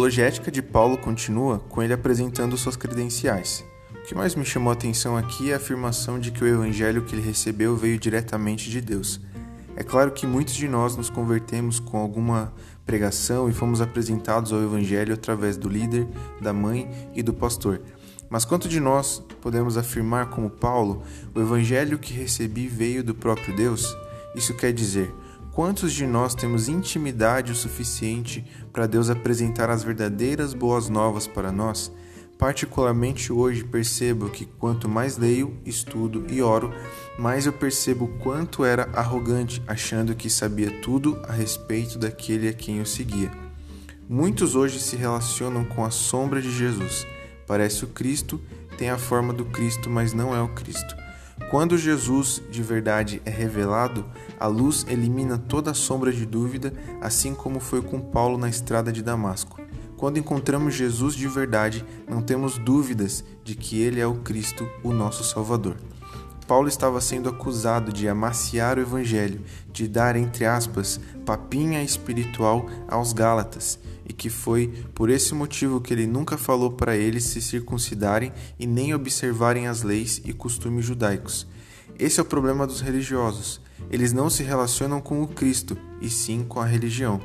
apologética de Paulo continua com ele apresentando suas credenciais. O que mais me chamou a atenção aqui é a afirmação de que o evangelho que ele recebeu veio diretamente de Deus. É claro que muitos de nós nos convertemos com alguma pregação e fomos apresentados ao evangelho através do líder, da mãe e do pastor. Mas quanto de nós podemos afirmar como Paulo, o evangelho que recebi veio do próprio Deus? Isso quer dizer, Quantos de nós temos intimidade o suficiente para Deus apresentar as verdadeiras boas novas para nós? Particularmente hoje percebo que quanto mais leio, estudo e oro, mais eu percebo quanto era arrogante, achando que sabia tudo a respeito daquele a quem eu seguia. Muitos hoje se relacionam com a sombra de Jesus. Parece o Cristo, tem a forma do Cristo, mas não é o Cristo. Quando Jesus de verdade é revelado, a luz elimina toda sombra de dúvida, assim como foi com Paulo na estrada de Damasco. Quando encontramos Jesus de verdade, não temos dúvidas de que ele é o Cristo, o nosso Salvador. Paulo estava sendo acusado de amaciar o evangelho, de dar, entre aspas, papinha espiritual aos Gálatas, e que foi por esse motivo que ele nunca falou para eles se circuncidarem e nem observarem as leis e costumes judaicos. Esse é o problema dos religiosos. Eles não se relacionam com o Cristo, e sim com a religião.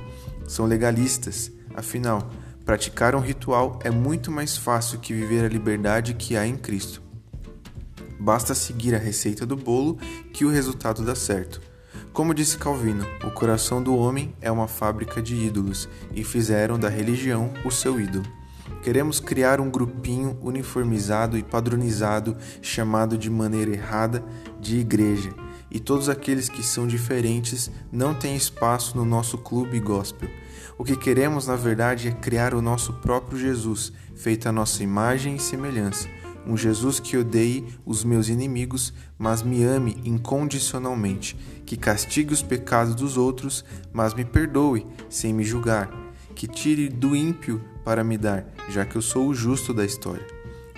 São legalistas. Afinal, praticar um ritual é muito mais fácil que viver a liberdade que há em Cristo. Basta seguir a receita do bolo que o resultado dá certo. Como disse Calvino, o coração do homem é uma fábrica de ídolos e fizeram da religião o seu ídolo. Queremos criar um grupinho uniformizado e padronizado, chamado de maneira errada de igreja, e todos aqueles que são diferentes não têm espaço no nosso clube gospel. O que queremos, na verdade, é criar o nosso próprio Jesus, feito à nossa imagem e semelhança um Jesus que odeie os meus inimigos, mas me ame incondicionalmente, que castigue os pecados dos outros, mas me perdoe sem me julgar, que tire do ímpio para me dar, já que eu sou o justo da história.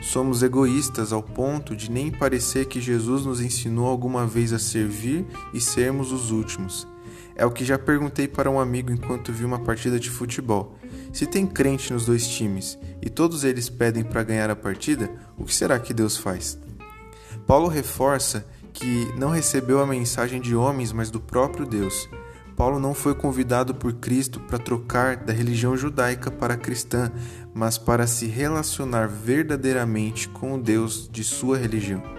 Somos egoístas ao ponto de nem parecer que Jesus nos ensinou alguma vez a servir e sermos os últimos. É o que já perguntei para um amigo enquanto vi uma partida de futebol. Se tem crente nos dois times e todos eles pedem para ganhar a partida, o que será que Deus faz? Paulo reforça que não recebeu a mensagem de homens, mas do próprio Deus. Paulo não foi convidado por Cristo para trocar da religião judaica para a cristã, mas para se relacionar verdadeiramente com o Deus de sua religião.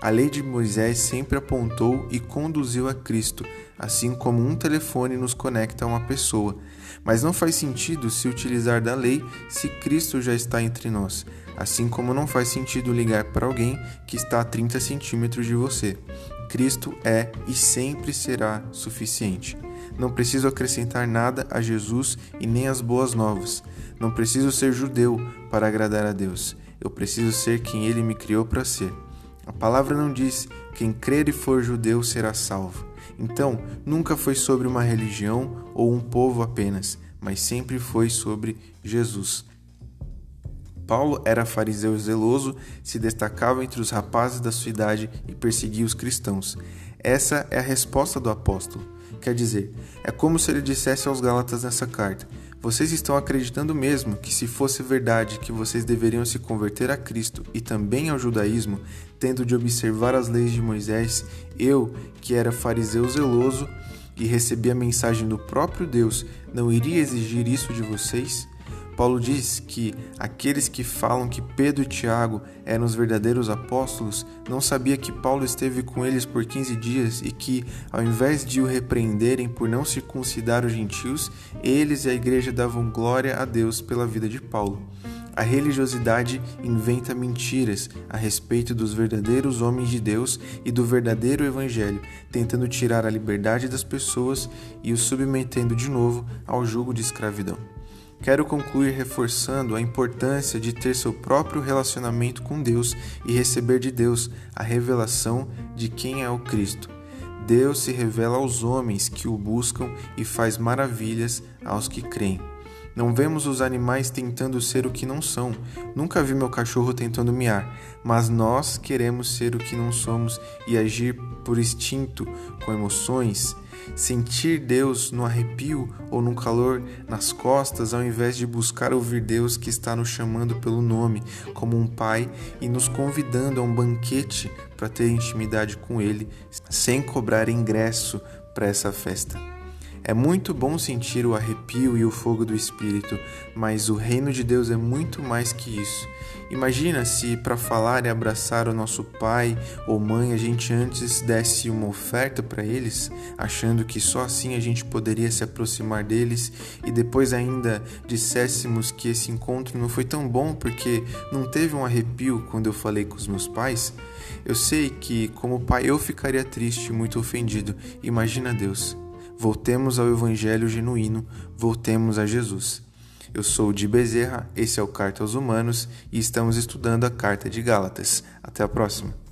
A lei de Moisés sempre apontou e conduziu a Cristo, assim como um telefone nos conecta a uma pessoa. Mas não faz sentido se utilizar da lei se Cristo já está entre nós, assim como não faz sentido ligar para alguém que está a 30 centímetros de você. Cristo é e sempre será suficiente. Não preciso acrescentar nada a Jesus e nem as boas novas. Não preciso ser judeu para agradar a Deus. Eu preciso ser quem Ele me criou para ser. A palavra não diz: quem crer e for judeu será salvo. Então, nunca foi sobre uma religião ou um povo apenas, mas sempre foi sobre Jesus. Paulo era fariseu zeloso, se destacava entre os rapazes da sua idade e perseguia os cristãos. Essa é a resposta do apóstolo. Quer dizer, é como se ele dissesse aos Gálatas nessa carta: Vocês estão acreditando mesmo que, se fosse verdade que vocês deveriam se converter a Cristo e também ao judaísmo, tendo de observar as leis de Moisés, eu, que era fariseu zeloso e recebi a mensagem do próprio Deus, não iria exigir isso de vocês? Paulo diz que aqueles que falam que Pedro e Tiago eram os verdadeiros apóstolos não sabia que Paulo esteve com eles por 15 dias e que, ao invés de o repreenderem por não circuncidar os gentios, eles e a igreja davam glória a Deus pela vida de Paulo. A religiosidade inventa mentiras a respeito dos verdadeiros homens de Deus e do verdadeiro Evangelho, tentando tirar a liberdade das pessoas e os submetendo de novo ao jugo de escravidão. Quero concluir reforçando a importância de ter seu próprio relacionamento com Deus e receber de Deus a revelação de quem é o Cristo. Deus se revela aos homens que o buscam e faz maravilhas aos que creem. Não vemos os animais tentando ser o que não são. Nunca vi meu cachorro tentando miar, mas nós queremos ser o que não somos e agir por instinto, com emoções, sentir Deus no arrepio ou no calor nas costas, ao invés de buscar ouvir Deus que está nos chamando pelo nome, como um pai, e nos convidando a um banquete para ter intimidade com Ele, sem cobrar ingresso para essa festa. É muito bom sentir o arrepio e o fogo do Espírito, mas o reino de Deus é muito mais que isso. Imagina se, para falar e abraçar o nosso pai ou mãe, a gente antes desse uma oferta para eles, achando que só assim a gente poderia se aproximar deles, e depois ainda disséssemos que esse encontro não foi tão bom porque não teve um arrepio quando eu falei com os meus pais. Eu sei que, como pai, eu ficaria triste e muito ofendido. Imagina Deus. Voltemos ao Evangelho genuíno, voltemos a Jesus. Eu sou de Bezerra, esse é o Carta aos Humanos e estamos estudando a Carta de Gálatas. Até a próxima.